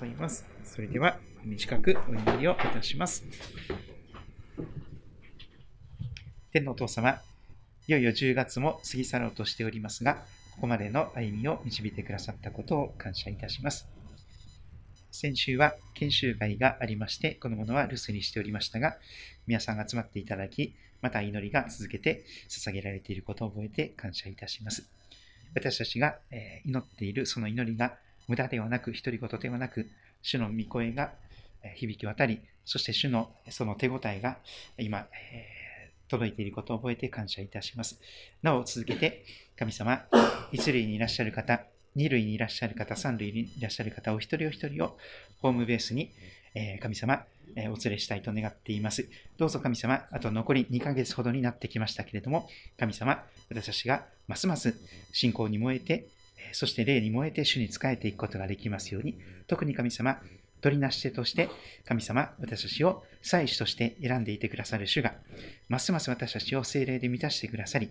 ざいます。それでは、短くお祈りをいたします。天のお父様、いよいよ10月も過ぎ去ろうとしておりますが、ここまでの歩みを導いてくださったことを感謝いたします。先週は研修会がありまして、このものは留守にしておりましたが、皆さんが集まっていただき、また祈りが続けて捧げられていることを覚えて感謝いたします。私たちが祈っているその祈りが無駄ではなく、独り言ではなく、主の御声が響き渡り、そして主のその手応えが今え、届いていることを覚えて感謝いたします。なお続けて、神様、一塁にいらっしゃる方、二塁にいらっしゃる方、三塁にいらっしゃる方、お一人お一人をホームベースに、え神様、えお連れしたいと願っています。どうぞ神様、あと残り2ヶ月ほどになってきましたけれども、神様、私たちがますます信仰に燃えて、そして霊に燃えて主に仕えていくことができますように、特に神様、取りなし手として、神様、私たちを祭司として選んでいてくださる主が、ますます私たちを精霊で満たしてくださり、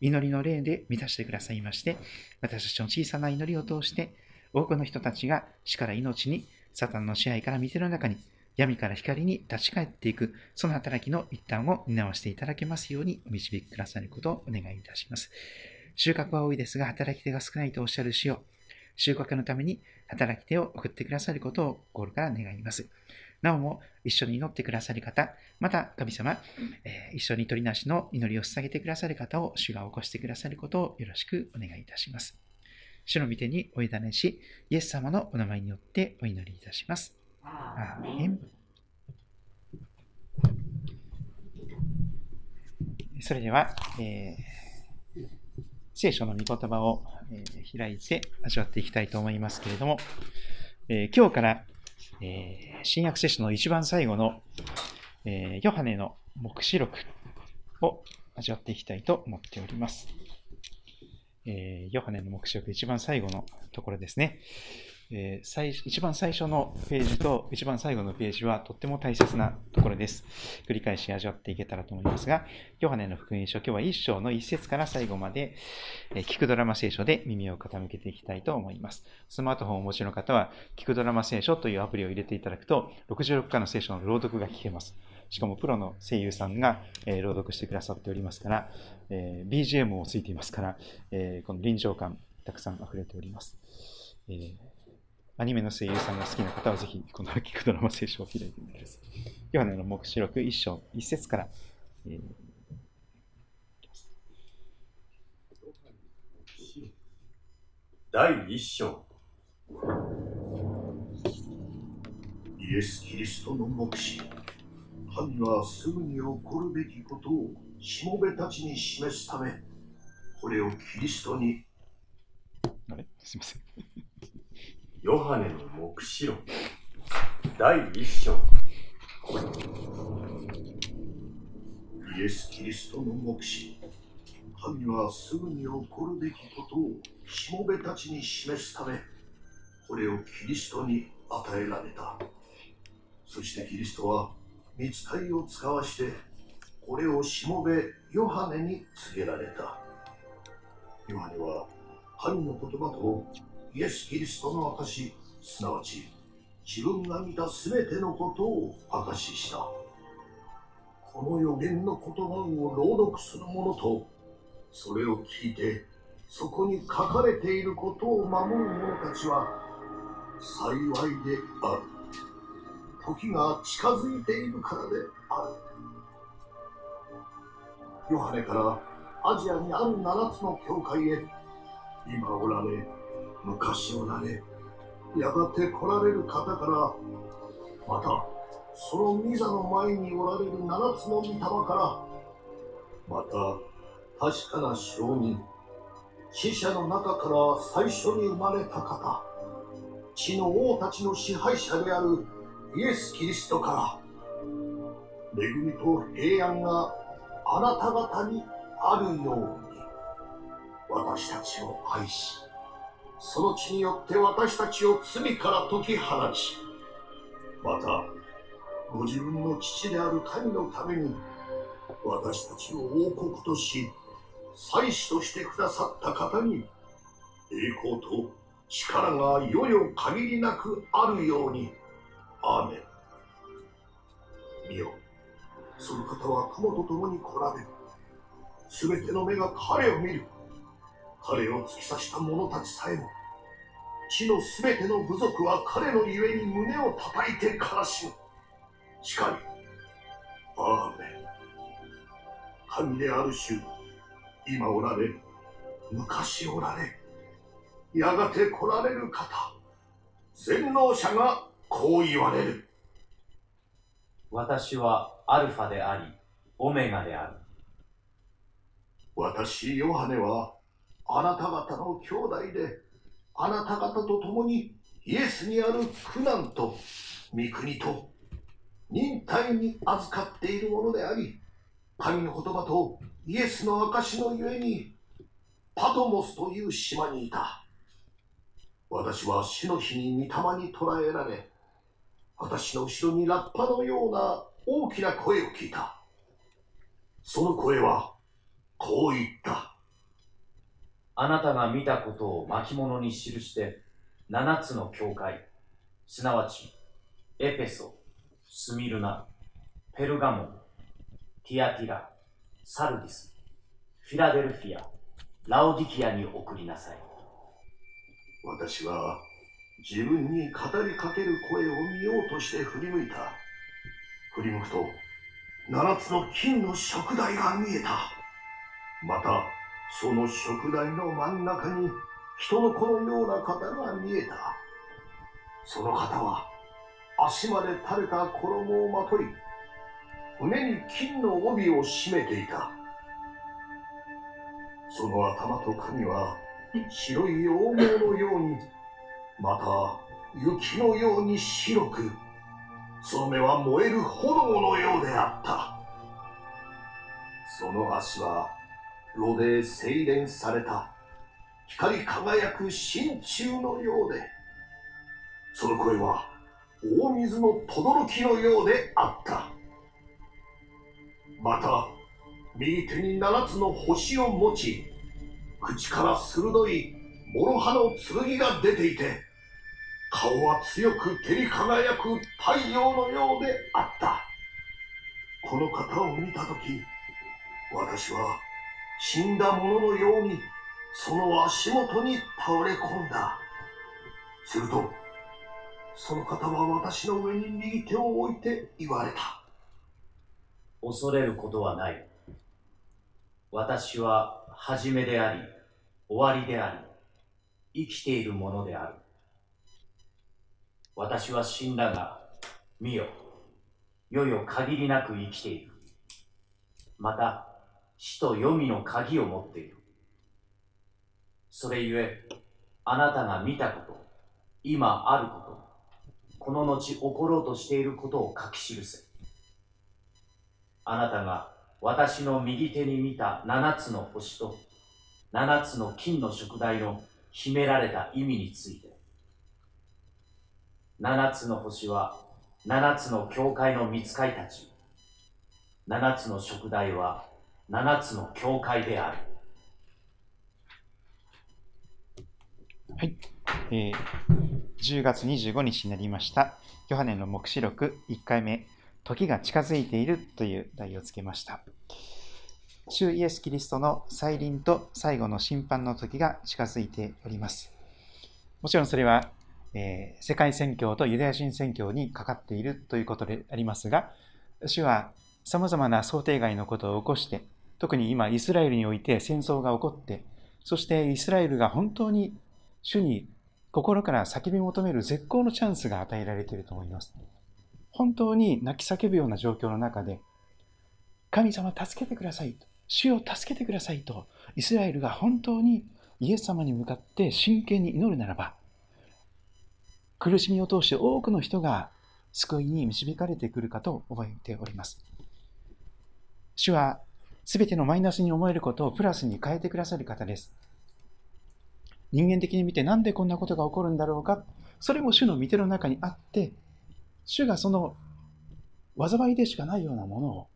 祈りの霊で満たしてくださいまして、私たちの小さな祈りを通して、多くの人たちが死から命に、サタンの支配から水の中に、闇から光に立ち返っていく、その働きの一端を担わせていただけますようにお導きくださることをお願いいたします。収穫は多いですが、働き手が少ないとおっしゃるしよう。収穫のために働き手を送ってくださることを心から願います。なおも一緒に祈ってくださる方、また神様、えー、一緒に取りなしの祈りを捧げてくださる方を主が起こしてくださることをよろしくお願いいたします。主の御手にお委ねし、イエス様のお名前によってお祈りいたします。アーメンそれでは、えー、聖書の御言葉を、え、開いて味わっていきたいと思いますけれども、えー、今日から、え新約聖書の一番最後の、えヨハネの黙示録を味わっていきたいと思っております。えヨハネの黙示録一番最後のところですね。えー、最一番最初のページと一番最後のページはとっても大切なところです。繰り返し味わっていけたらと思いますが、ヨハネの福音書、今日は1章の1節から最後まで、えー、聞くドラマ聖書で耳を傾けていきたいと思います。スマートフォンをお持ちの方は、聞くドラマ聖書というアプリを入れていただくと、66巻の聖書の朗読が聞けます。しかもプロの声優さんが、えー、朗読してくださっておりますから、えー、BGM もついていますから、えー、この臨場感たくさん溢れております。えーアニメの声優さんが好きな方はぜひ、この聞くドラマ聖書を開いてみてください。ヨハネの目視録1章、1節から、えー、第1章。イエス・キリストの目視。神はすぐに起こるべきことをしもべたちに示すためこれをキリストに。あれ？すいませんヨハネの黙示録。第一章。イエス・キリストの目視神はすぐに起こるべきことをしもべたちに示すためこれをキリストに与えられた。そしてキリストは見つかりを使わしてこれをしもべヨハネに告げられた。ヨハネは神の言葉とイエス・キリストの証すなわち自分が見た全てのことを証しした。この予言の言葉を朗読する者とそれを聞いてそこに書かれていることを守る者たちは幸いである。時が近づいているからである。ヨハネからアジアにある7つの教会へ今おられ昔おられやがて来られる方からまたその御座の前におられる七つの御霊からまた確かな証人死者の中から最初に生まれた方地の王たちの支配者であるイエス・キリストから恵みと平安があなた方にあるように私たちを愛しその血によって私たちを罪から解き放ちまたご自分の父である神のために私たちを王国とし祭司としてくださった方に栄光と力が世々限りなくあるように。アーメン。見よ、その方は雲と共に来られる。すべての目が彼を見る。彼を突き刺した者たちさえも、地のすべての部族は彼のゆえに胸を叩いて悲しむ。しかり、アーメン。神である主、今おられ、昔おられ、やがて来られる方、全能者がこう言われる。私はアルファであり、オメガである。私、ヨハネは、あなた方の兄弟で、あなた方と共にイエスにある苦難と御国と忍耐に預かっているものであり、神の言葉とイエスの証のゆえに、パトモスという島にいた。私は死の日に御霊に捕らえられ、私の後ろにラッパのような大きな声を聞いた。その声は、こう言った。あなたが見たことを巻物に記して七つの教会、すなわちエペソ、スミルナ、ペルガモン、ティアティラ、サルディス、フィラデルフィア、ラオディキアに送りなさい。私は自分に語りかける声を見ようとして振り向いた。振り向くと、七つの金の食台が見えた。また、その食台の真ん中に人の子のような方が見えた。その方は足まで垂れた衣をまとい、胸に金の帯を締めていた。その頭と髪は白い羊毛のように、また雪のように白く、その目は燃える炎のようであった。その足は炉で精錬された光り輝く真鍮のようで、その声は大水の轟のようであった。また、右手に七つの星を持ち、口から鋭い諸刃の剣が出ていて、顔は強く照り輝く太陽のようであった。この方を見たとき、私は死んだ者のようにその足元に倒れ込んだ。すると、その方は私の上に右手を置いて言われた。恐れることはない。私は初めであり、終わりであり、生きているものである。私は死んだが、見よ、よよ限りなく生きている。また、死と黄泉の鍵を持っている。それゆえ、あなたが見たこと、今あること、この後起ころうとしていることを書き記せ。あなたが私の右手に見た七つの星と七つの金の食台の秘められた意味について。七つの星は七つの教会の見つかいたち。七つの食台は七つの教会である。はい。えー、10月25日になりました。ヨハネの黙示録1回目、時が近づいているという題をつけました。主イエス・キリストの再臨と最後の審判の時が近づいております。もちろんそれは、えー、世界宣教とユダヤ人宣教にかかっているということでありますが、主は様々な想定外のことを起こして、特に今イスラエルにおいて戦争が起こって、そしてイスラエルが本当に主に心から叫び求める絶好のチャンスが与えられていると思います。本当に泣き叫ぶような状況の中で、神様助けてくださいと、主を助けてくださいと、イスラエルが本当にイエス様に向かって真剣に祈るならば、苦しみを通して多くの人が救いに導かれてくるかと覚えております。主はすべてのマイナスに思えることをプラスに変えてくださる方です。人間的に見てなんでこんなことが起こるんだろうか、それも主の御手の中にあって、主がその災いでしかないようなものを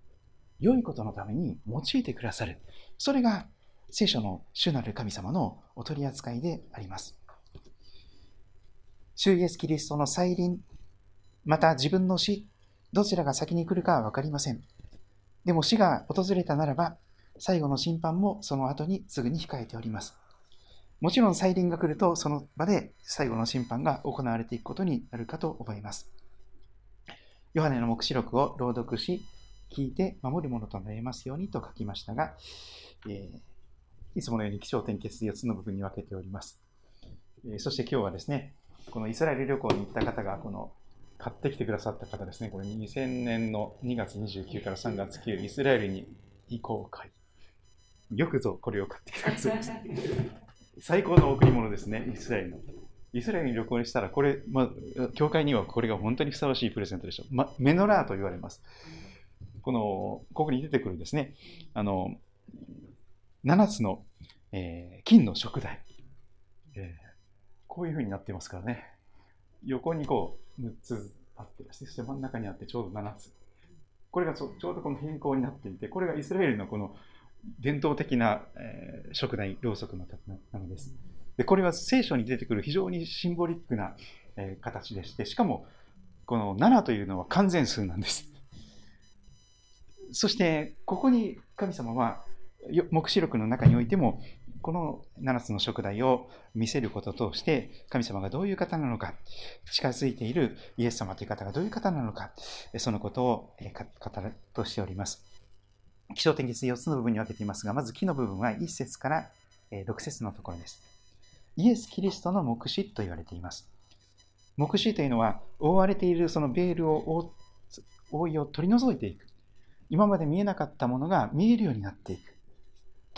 良いことのために用いてくださる。それが聖書の主なる神様のお取り扱いであります。主イエスキリストの再臨、また自分の死、どちらが先に来るかはわかりません。でも死が訪れたならば、最後の審判もその後にすぐに控えております。もちろん再臨が来ると、その場で最後の審判が行われていくことになるかと思います。ヨハネの目視録を朗読し、聞いて守るものとなりますようにと書きましたが、えー、いつものように気象点結4つの部分に分けております。えー、そして今日はですね、このイスラエル旅行に行った方が、この買ってきてくださった方ですね、これ2000年の2月29から3月9、イスラエルに行こう会。よくぞこれを買ってきてくださいました。最高の贈り物ですね、イスラエルの。イスラエルに旅行にしたら、これ、まあ、教会にはこれが本当にふさわしいプレゼントでしょう。ま、メノラーと言われます。この、ここに出てくるですね、あの、7つの、えー、金の食材、えー、こういうふうになっていますからね。横にこう、6つあって、そして真ん中にあってちょうど7つ。これがちょうどこの変更になっていて、これがイスラエルのこの伝統的な、えー、食材、ろうそくのなのです。で、これは聖書に出てくる非常にシンボリックな、えー、形でして、しかも、この7というのは完全数なんです。そして、ここに神様は、黙示録の中においても、この7つの食材を見せることとして、神様がどういう方なのか、近づいているイエス様という方がどういう方なのか、そのことを語るとしております。気象点結4つの部分に分けていますが、まず木の部分は1節から6節のところです。イエス・キリストの目視と言われています。目視というのは、覆われているそのベールを覆いを取り除いていく。今まで見えなかったものが見えるようになっていく。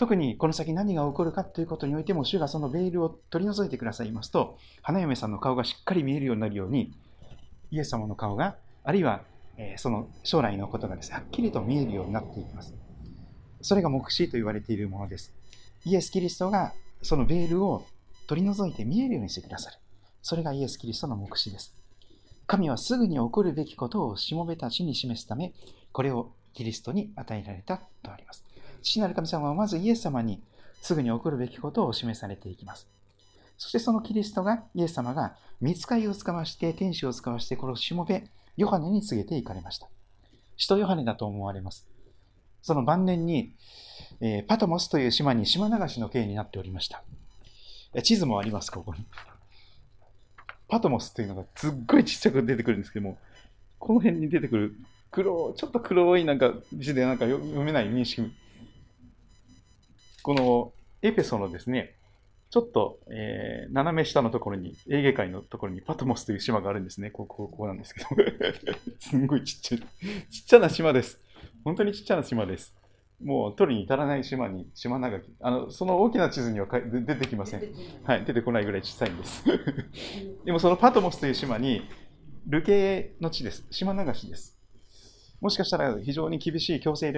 特にこの先何が起こるかということにおいても、主がそのベールを取り除いてくださいますと、花嫁さんの顔がしっかり見えるようになるように、イエス様の顔が、あるいはその将来のことがですね、はっきりと見えるようになっていきます。それが目視と言われているものです。イエス・キリストがそのベールを取り除いて見えるようにしてくださる。それがイエス・キリストの目視です。神はすぐに起こるべきことをしもべたちに示すため、これをキリストに与えられたとあります。父なる神様はまずイエス様にすぐに起こるべきことを示されていきます。そしてそのキリストが、イエス様が見つかりを使わして、天使を使わして、このしもべ、ヨハネに告げていかれました。使徒ヨハネだと思われます。その晩年に、えー、パトモスという島に島流しの刑になっておりました。地図もあります、ここに。パトモスというのがすっごいちっちゃく出てくるんですけども、この辺に出てくる黒、ちょっと黒いなんか字でなんか読めない認識。このエペソのですね、ちょっと、えー、斜め下のところに、エーゲ海のところにパトモスという島があるんですね。ここ、ここなんですけど。すんごいちっちゃい、ちっちゃな島です。本当にちっちゃな島です。もう取りに至らない島に、島長き。あの、その大きな地図には出てきません。はい、出てこないぐらい小さいんです。でもそのパトモスという島に、流刑の地です。島流しです。もしかしたら非常に厳しい強制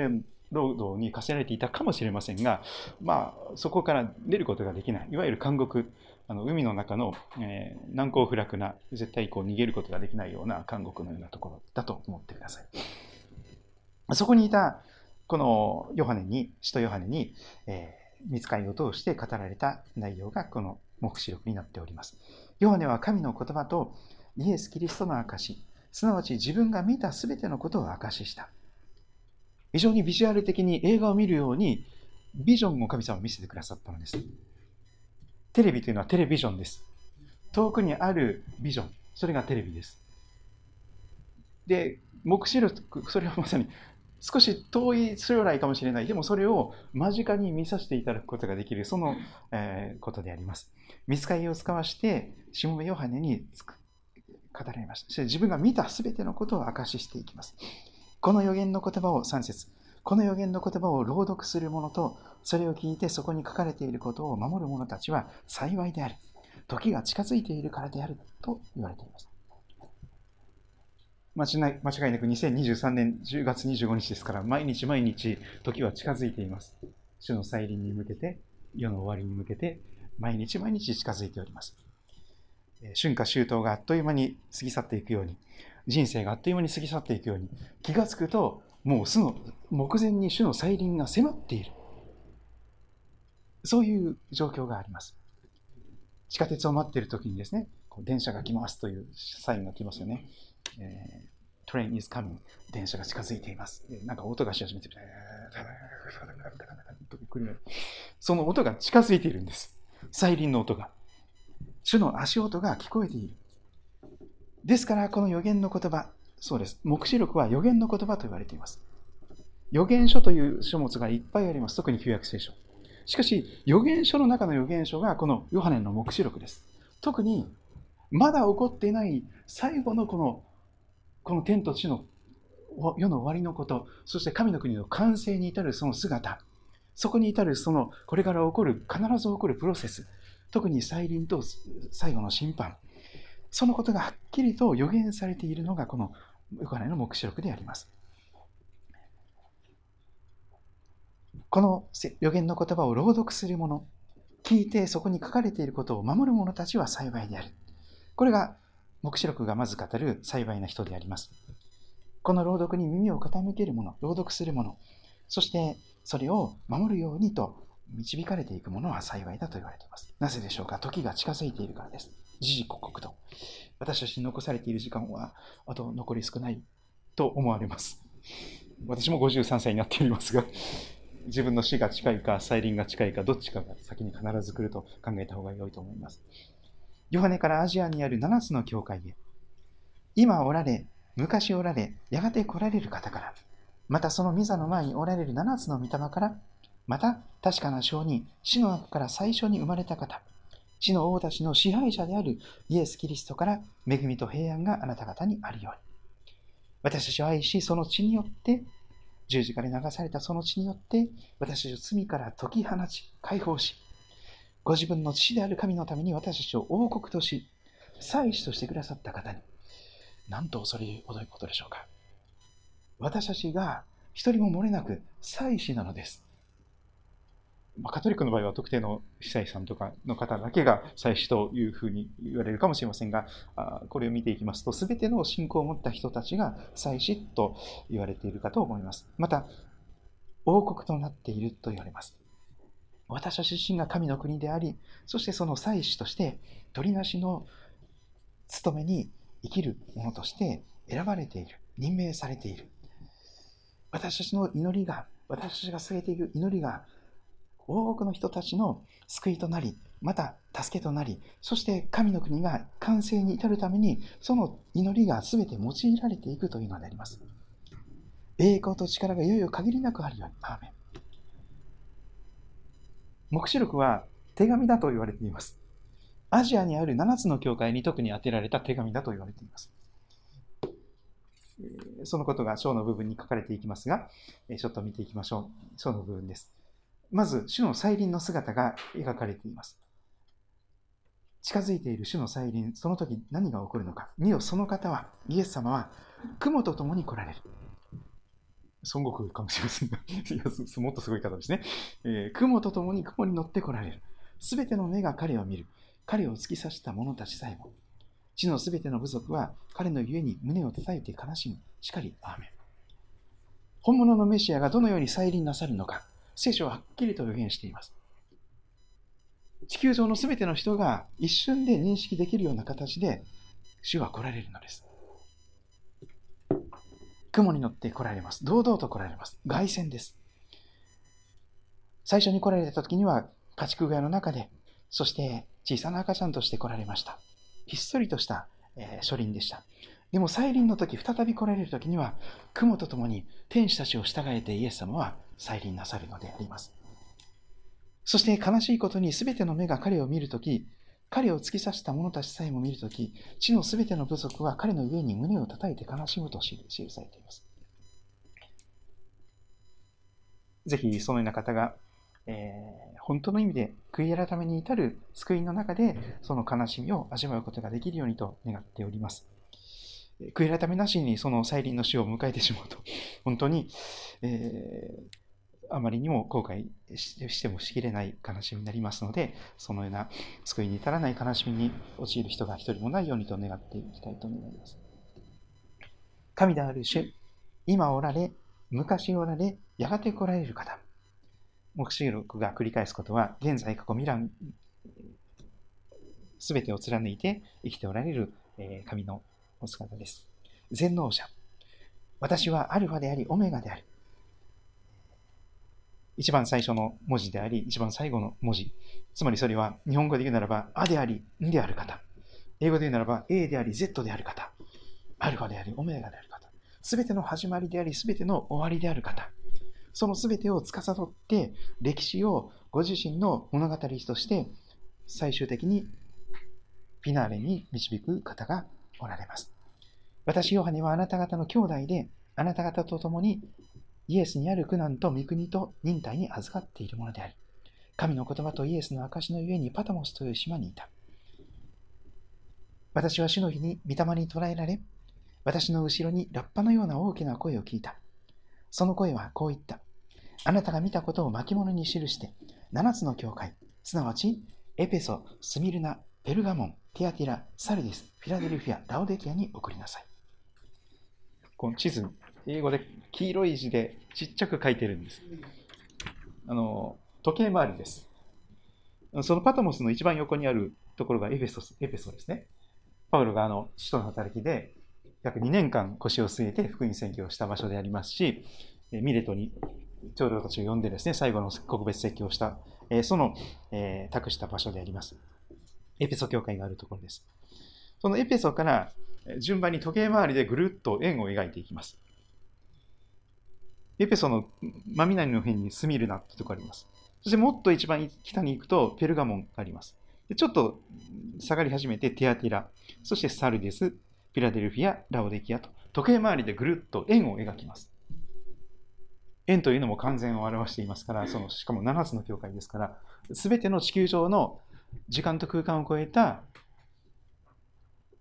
労働に課せられていたかもしれませんが、まあ、そこから出ることができない、いわゆる監獄、あの海の中の、えー、難攻不落な、絶対こう逃げることができないような監獄のようなところだと思ってください。そこにいたこのヨハネに、使徒ヨハネに、えー、見つかりを通して語られた内容がこの目視録になっております。ヨハネは神の言葉とイエス・キリストの証、すなわち自分が見たすべてのことを証しした。非常にビジュアル的に映画を見るようにビジョンを神様を見せてくださったのです。テレビというのはテレビジョンです。遠くにあるビジョン、それがテレビです。で、目視録、それはまさに少し遠い将来かもしれない。でもそれを間近に見させていただくことができる、その、えー、ことであります。見つかりを使わして、しもべヨハネに語られました。そして自分が見たすべてのことを証ししていきます。この予言の言葉を3節この予言の言葉を朗読する者と、それを聞いてそこに書かれていることを守る者たちは幸いである。時が近づいているからであると言われています。間違い間違いなく2023年10月25日ですから、毎日毎日時は近づいています。主の再臨に向けて、世の終わりに向けて、毎日毎日近づいております。春夏秋冬があっという間に過ぎ去っていくように、人生があっという間に過ぎ去っていくように、気がつくと、もうすの目前に主の再臨が迫っている。そういう状況があります。地下鉄を待っている時にですね、電車が来ますというサインが来ますよね。えー、train is coming 電車が近づいています。なんか音がし始めてる、その音が近づいているんです。再臨の音が。主の足音が聞こえている。ですから、この予言の言葉、そうです。黙示録は予言の言葉と言われています。予言書という書物がいっぱいあります。特に旧約聖書。しかし、予言書の中の予言書がこのヨハネの黙示録です。特に、まだ起こっていない最後のこの、この天と地の世の終わりのこと、そして神の国の完成に至るその姿、そこに至るそのこれから起こる、必ず起こるプロセス、特に再臨と最後の審判、そのことがはっきりと予言されているのがこのヨハネの黙示録であります。この予言の言葉を朗読する者、聞いてそこに書かれていることを守る者たちは幸いである。これが黙示録がまず語る幸いな人であります。この朗読に耳を傾ける者、朗読する者、そしてそれを守るようにと導かれていく者は幸いだと言われています。なぜでしょうか？時が近づいているからです。時々刻々と。私たちに残されている時間はあと残り少ないと思われます。私も53歳になっておりますが、自分の死が近いか、再臨が近いか、どっちかが先に必ず来ると考えた方が良いと思います。ヨハネからアジアにある7つの教会へ、今おられ、昔おられ、やがて来られる方から、またその御座の前におられる7つの御霊から、また確かな証人、死の中から最初に生まれた方、死の王たちの支配者であるイエス・キリストから恵みと平安があなた方にあるように。私たちを愛し、その血によって十字架で流されたその血によって、私たちを罪から解き放ち、解放し、ご自分の父である神のために私たちを王国とし、祭司としてくださった方に、なんと恐れ多いことでしょうか。私たちが一人も漏れなく祭司なのです。まあ、カトリックの場合は特定の司祭さんとかの方だけが祭司というふうに言われるかもしれませんが、あこれを見ていきますと、すべての信仰を持った人たちが祭司と言われているかと思います。また、王国となっていると言われます。私たち自身が神の国であり、そしてその祭司として、取りなしの務めに生きる者として選ばれている、任命されている。私たちの祈りが、私たちが据えている祈りが多くの人たちの救いとなり、また助けとなり、そして神の国が完成に至るために、その祈りが全て用いられていくというのであります。栄光と力がいよいよ限りなくあるように。アーメン。黙示録は手紙だと言われています。アジアにある7つの教会に特に当てられた手紙だと言われています。そのことが章の部分に書かれていきますが、ちょっと見ていきましょう。章の部分です。まず、主の再臨の姿が描かれています。近づいている主の再臨、その時何が起こるのか。見よ、その方は、イエス様は、雲と共に来られる。孫悟空かもしれませんが、もっとすごい方ですね。えー、雲と共に雲に乗って来られる。すべての目が彼を見る。彼を突き刺した者たちさえも。地のすべての部族は彼のゆえに胸を叩いて悲しむ。しかり、アーメン。本物のメシアがどのように再臨なさるのか。聖書ははっきりと予言しています。地球上のすべての人が一瞬で認識できるような形で主は来られるのです。雲に乗って来られます。堂々と来られます。凱旋です。最初に来られた時には家畜小屋の中で、そして小さな赤ちゃんとして来られました。ひっそりとした、えー、書輪でした。でも再臨の時、再び来られる時には、雲と共に天使たちを従えてイエス様は再臨なさるのであります。そして悲しいことに全ての目が彼を見るとき、彼を突き刺した者たちさえも見るとき、地の全ての部族は彼の上に胸を叩いて悲しむと記されています。ぜひそのような方が、えー、本当の意味で悔い改めに至る救いの中で、その悲しみを味わうことができるようにと願っております。悔い改めなしにその再臨の死を迎えてしまうと、本当に、えーあまりにも後悔してもしきれない悲しみになりますので、そのような救いに至らない悲しみに陥る人が一人もないようにと願っていきたいと思います。神である主、今おられ、昔おられ、やがて来られる方。黙示録が繰り返すことは、現在、過去、未来、すべてを貫いて生きておられる、神のお姿です。全能者。私はアルファであり、オメガである。一番最初の文字であり、一番最後の文字。つまりそれは日本語で言うならば、あであり、んである方。英語で言うならば、A であり、Z である方。アルファであり、オメガである方。すべての始まりであり、すべての終わりである方。そのすべてを司って、歴史をご自身の物語として、最終的にフィナーレに導く方がおられます。私、ヨハネはあなた方の兄弟で、あなた方と共にイエスにある苦難と御国と忍耐に預かっているものであり、神の言葉とイエスの証のゆえにパタモスという島にいた。私は主の日に御霊に捕らえられ、私の後ろにラッパのような大きな声を聞いた。その声はこう言った。あなたが見たことを巻物に記して、七つの教会、すなわち、エペソ、スミルナ、ペルガモン、ティアティラ、サルディス、フィラデルフィア、ラオデキアに送りなさい。この地図、英語で黄色い字でちっちゃく書いてるんです。あの、時計回りです。そのパトモスの一番横にあるところがエペソスエペソですね。パウロがあの使徒の働きで約2年間腰を据えて福音宣教をした場所でありますし、ミレトに長老たちを呼んでですね、最後の告別説教をした、その、え、託した場所であります。エペソ教会があるところです。そのエペソから順番に時計回りでぐるっと円を描いていきます。エペソの真南の辺にスミルナってとこあります。そしてもっと一番北に行くとペルガモンがあります。でちょっと下がり始めてテアティラ、そしてサルディス、フィラデルフィア、ラオデキアと時計回りでぐるっと円を描きます。円というのも完全を表していますから、そのしかも7つの教会ですから、すべての地球上の時間と空間を超えた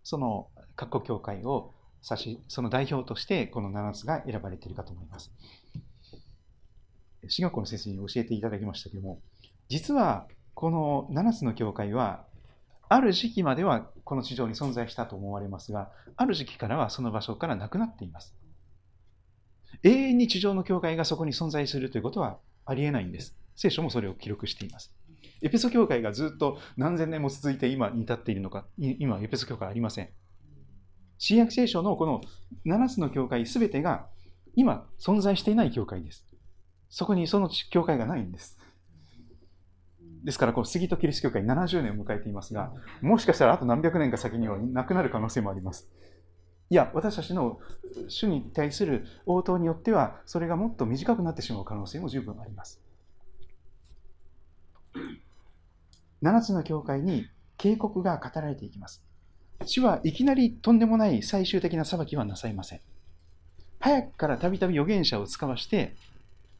その各国教会を指し、その代表としてこの7つが選ばれているかと思います。進学校の先生に教えていただきましたけども、実はこの7つの教会は、ある時期まではこの地上に存在したと思われますが、ある時期からはその場所からなくなっています。永遠に地上の教会がそこに存在するということはありえないんです。聖書もそれを記録しています。エペソ教会がずっと何千年も続いて今に至っているのか、今エペソ教会ありません。新約聖書のこの7つの教会すべてが今存在していない教会です。そこにその教会がないんです。ですから、この杉戸キリスト教会70年を迎えていますが、もしかしたらあと何百年か先にはなくなる可能性もあります。いや、私たちの主に対する応答によっては、それがもっと短くなってしまう可能性も十分あります。7つの教会に警告が語られていきます。主はいきなりとんでもない最終的な裁きはなさいません。早くからたびたび預言者を使わして、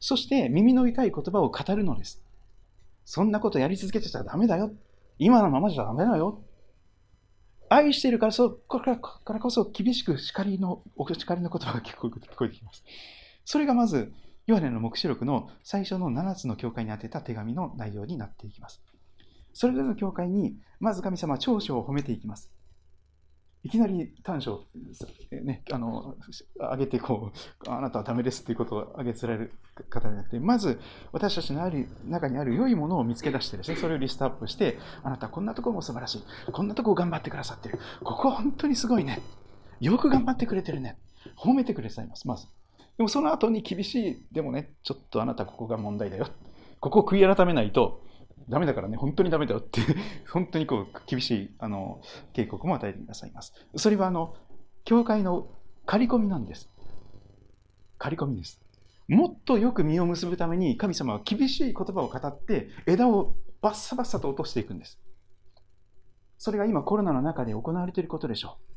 そして耳の痛い言葉を語るのです。そんなことやり続けてたらダメだよ。今のままじゃダメだよ。愛しているからそこからこそ厳しく叱りの、お叱りの言葉が聞こえてきます。それがまず、ヨハネの黙示録の最初の7つの教会に宛てた手紙の内容になっていきます。それぞれの教会に、まず神様は長所を褒めていきます。いきなり短所、ね、あの、上げてこう、あなたはダメですっていうことを上げつられる方じゃなくて、まず私たちのある中にある良いものを見つけ出してですね、それをリストアップして、あなたこんなところも素晴らしい。こんなところ頑張ってくださってる。ここは本当にすごいね。よく頑張ってくれてるね。褒めてくれさいます、まず。でもその後に厳しい、でもね、ちょっとあなたここが問題だよ。ここを悔い改めないと、ダメだからね、本当にダメだよって 本当にこう厳しいあの警告も与えてくださいます。それはあの教会の刈り込みなんです。刈り込みです。もっとよく実を結ぶために神様は厳しい言葉を語って枝をバッサバッサと落としていくんです。それが今コロナの中で行われていることでしょう。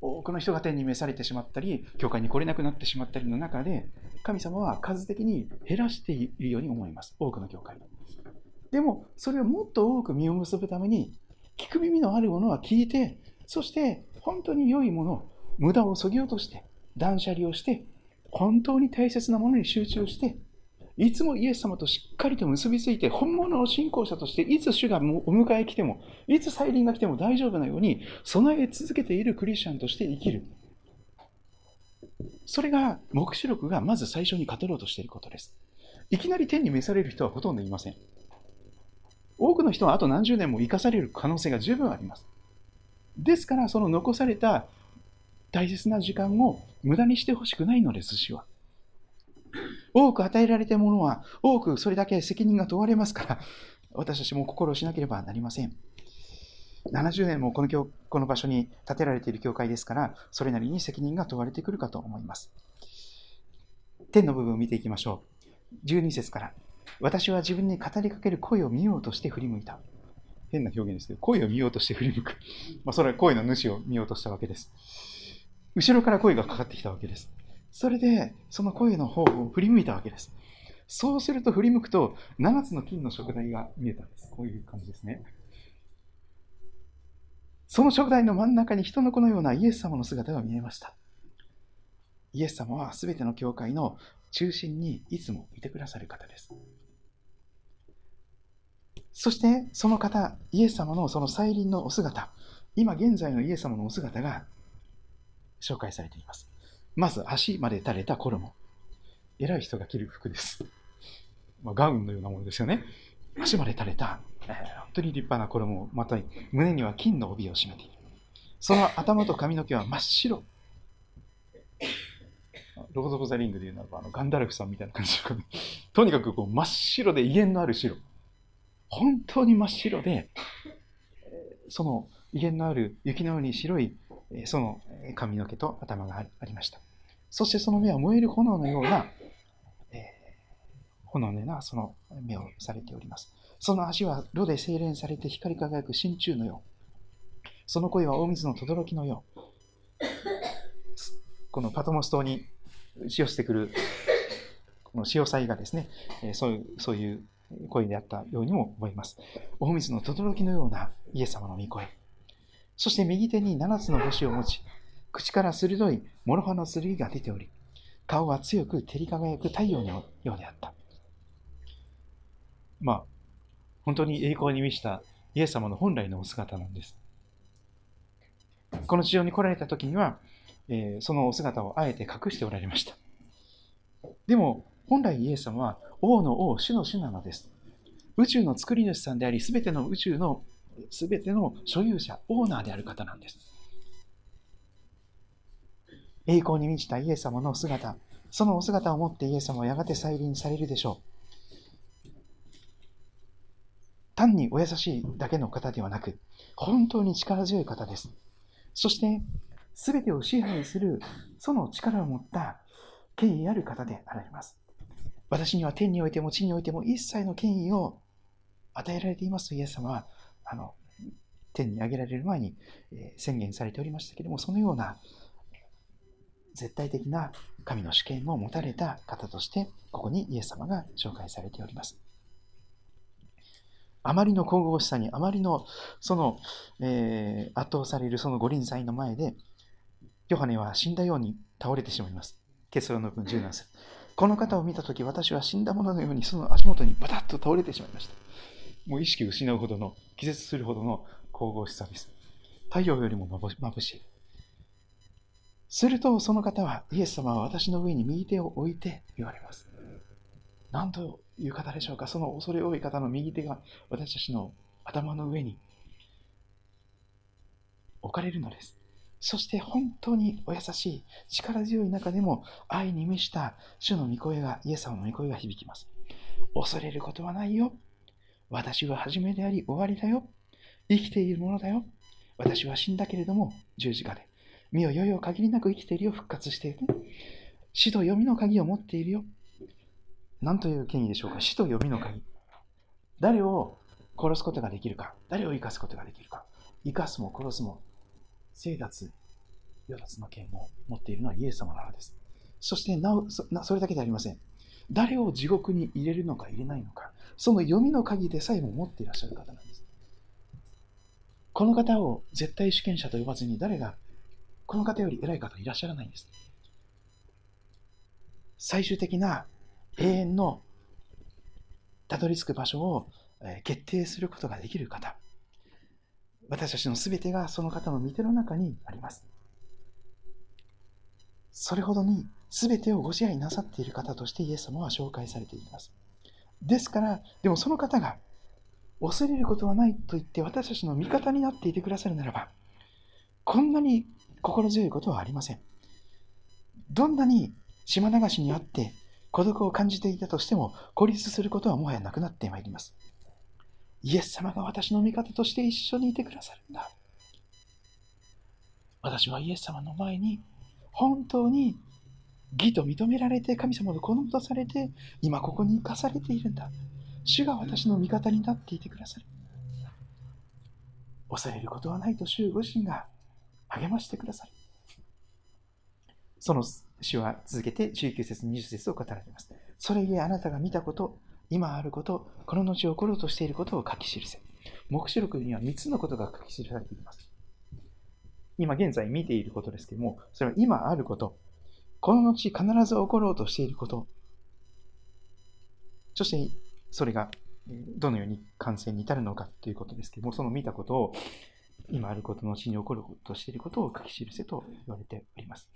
多くの人が天に召されてしまったり、教会に来れなくなってしまったりの中で、神様は数的に減らしているように思います。多くの教会。でも、それをもっと多く実を結ぶために、聞く耳のあるものは聞いて、そして本当に良いもの、無駄をそぎ落として、断捨離をして、本当に大切なものに集中して、いつもイエス様としっかりと結びついて、本物の信仰者として、いつ主がお迎え来ても、いつ再臨が来ても大丈夫なように、備え続けているクリスチャンとして生きる。それが、黙示録がまず最初に語ろうとしていることです。いきなり天に召される人はほとんどいません。多くの人はあと何十年も生かされる可能性が十分あります。ですから、その残された大切な時間を無駄にしてほしくないのです、主は。多く与えられたものは、多くそれだけ責任が問われますから、私たちも心をしなければなりません。70年もこの教この場所に建てられている教会ですから、それなりに責任が問われてくるかと思います。天の部分を見ていきましょう。12節から。私は自分に語りかける声を見ようとして振り向いた。変な表現ですけど、声を見ようとして振り向く。まあ、それは声の主を見ようとしたわけです。後ろから声がかかってきたわけです。それで、その声の方を振り向いたわけです。そうすると振り向くと、7つの金の食材が見えたんです。こういう感じですね。その食材の真ん中に人の子のようなイエス様の姿が見えました。イエス様はすべての教会の中心にいつもいてくださる方です。そしてその方、イエス様のその再臨のお姿、今現在のイエス様のお姿が紹介されています。まず足まで垂れた衣。偉い人が着る服です。まあ、ガウンのようなものですよね。足まで垂れたえー、本当に立派な衣をまとい、胸には金の帯を締めている。その頭と髪の毛は真っ白。ロード・オブ・ザ・リングでいうならば、あのガンダルフさんみたいな感じで、とにかくこう真っ白で威厳のある白。本当に真っ白で、その威厳のある雪のように白いその髪の毛と頭がありました。そしてその目は燃える炎のような、えー、炎のようなその目をされております。その足は炉で精錬されて光り輝く真鍮のよう。その声は大水の轟のよう。このパトモス島に打ち寄せてくる、この潮騒がですね、そういうそういう声であったようにも思います。大水の轟のようなイエス様の御声。そして右手に七つの星を持ち、口から鋭い諸刃の剣が出ており、顔は強く照り輝く太陽のようであった。まあ、本当に栄光に満ちたイエス様の本来のお姿なんです。この地上に来られた時には、えー、そのお姿をあえて隠しておられました。でも、本来イエス様は王の王、主の主なのです。宇宙の作り主さんであり、すべての宇宙のすべての所有者、オーナーである方なんです。栄光に満ちたイエス様の姿、そのお姿を持ってイエス様はやがて再臨されるでしょう。単にお優しいだけの方ではなく、本当に力強い方です。そして、すべてを支配する、その力を持った権威ある方であられます。私には天においても地においても一切の権威を与えられていますとイエス様は、あの、天に上げられる前に、宣言されておりましたけれども、そのような絶対的な神の主権を持たれた方として、ここにイエス様が紹介されております。あまりの神々しさに、あまりのその、えー、圧倒されるその五輪祭の前で、ヨハネは死んだように倒れてしまいます。結論の分17節。この方を見たとき、私は死んだ者ののようにその足元にバタッと倒れてしまいました。もう意識を失うほどの、気絶するほどの神々しさです。太陽よりも眩しい。すると、その方は、イエス様は私の上に右手を置いて言われます。なんという方でしょうか。その恐れ多い方の右手が私たちの頭の上に置かれるのです。そして本当にお優しい、力強い中でも愛に満ちた主の御声が、イエス様の御声が響きます。恐れることはないよ。私は初めであり終わりだよ。生きているものだよ。私は死んだけれども十字架で。身をよいを限りなく生きているよ。復活している。死と読みの鍵を持っているよ。何という権威でしょうか死と読みの鍵。誰を殺すことができるか誰を生かすことができるか生かすも殺すも生脱、与脱の権を持っているのはイエス様なのです。そしてなおそれだけではありません。誰を地獄に入れるのか入れないのか、その読みの鍵でさえも持っていらっしゃる方なんです。この方を絶対主権者と呼ばずに誰がこの方より偉い方いらっしゃらないんです。最終的な永遠のたどり着く場所を決定することができる方。私たちの全てがその方の御手の中にあります。それほどに全てをご支配なさっている方としてイエス様は紹介されています。ですから、でもその方が恐れることはないと言って私たちの味方になっていてくださるならば、こんなに心強いことはありません。どんなに島流しにあって孤独を感じていたとしても孤立することはもはやなくなってまいります。イエス様が私の味方として一緒にいてくださるんだ。私はイエス様の前に本当に義と認められて神様の好みとされて今ここに生かされているんだ。主が私の味方になっていてくださる。恐れることはないと主ご自身が励ましてくださる。その主は続けて19節、20節を語られます。それゆえあなたが見たこと、今あること、この後起ころうとしていることを書き記せ。黙示録には3つのことが書き記されています。今現在見ていることですけども、それは今あること、この後必ず起ころうとしていること、そしてそれがどのように完成に至るのかということですけども、その見たことを今あることの後に起こるとしていることを書き記せと言われております。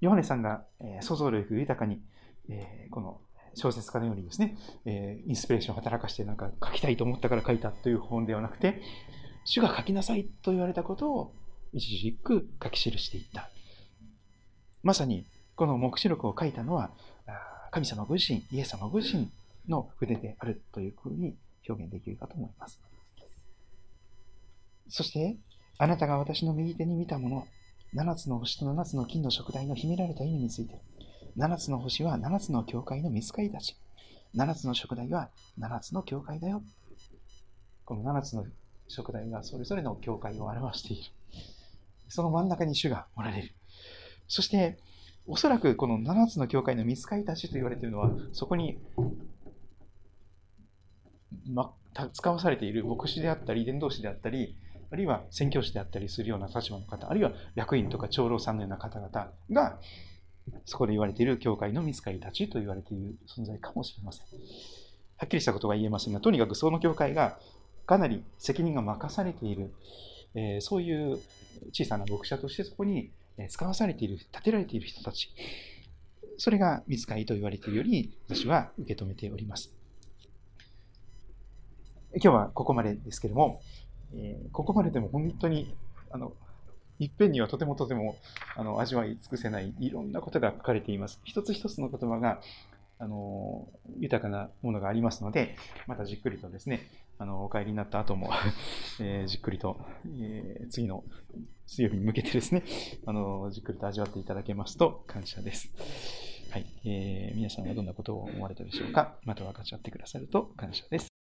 ヨハネさんが、想像力豊かに、この小説家のようにですね、えー、インスピレーションを働かしてなんか書きたいと思ったから書いたという本ではなくて、主が書きなさいと言われたことを一字一句書き記していった。まさにこの黙示録を書いたのは、神様ご自身、イエス様ご自身の筆であるというふうに表現できるかと思います。そして、あなたが私の右手に見たもの、7つの星と7つの金の食材の秘められた意味について、7つの星は7つの教会の見つかりたち、7つの食材は7つの教会だよ。この7つの食材がそれぞれの教会を表している。その真ん中に主がおられる。そして、おそらくこの7つの教会の見つかりたちと言われているのは、そこに、ま、使わされている牧師であったり、伝道師であったり、あるいは宣教師であったりするような立場の方、あるいは役員とか長老さんのような方々が、そこで言われている教会の見つかりたちと言われている存在かもしれません。はっきりしたことが言えませんが、とにかくその教会がかなり責任が任されている、えー、そういう小さな牧者としてそこに使わされている、建てられている人たち、それが見つかりと言われているように私は受け止めております。今日はここまでですけれども、えー、ここまででも本当に、あの、いっぺんにはとてもとてもあの味わい尽くせないいろんなことが書かれています。一つ一つの言葉があの豊かなものがありますので、またじっくりとですね、あのお帰りになった後も えー、じっくりと、えー、次の水曜日に向けてですね、あのじっくりと味わっていただけますと感謝です。はい、えー、皆さんはどんなことを思われたでしょうか？また分かち合ってくださると感謝です。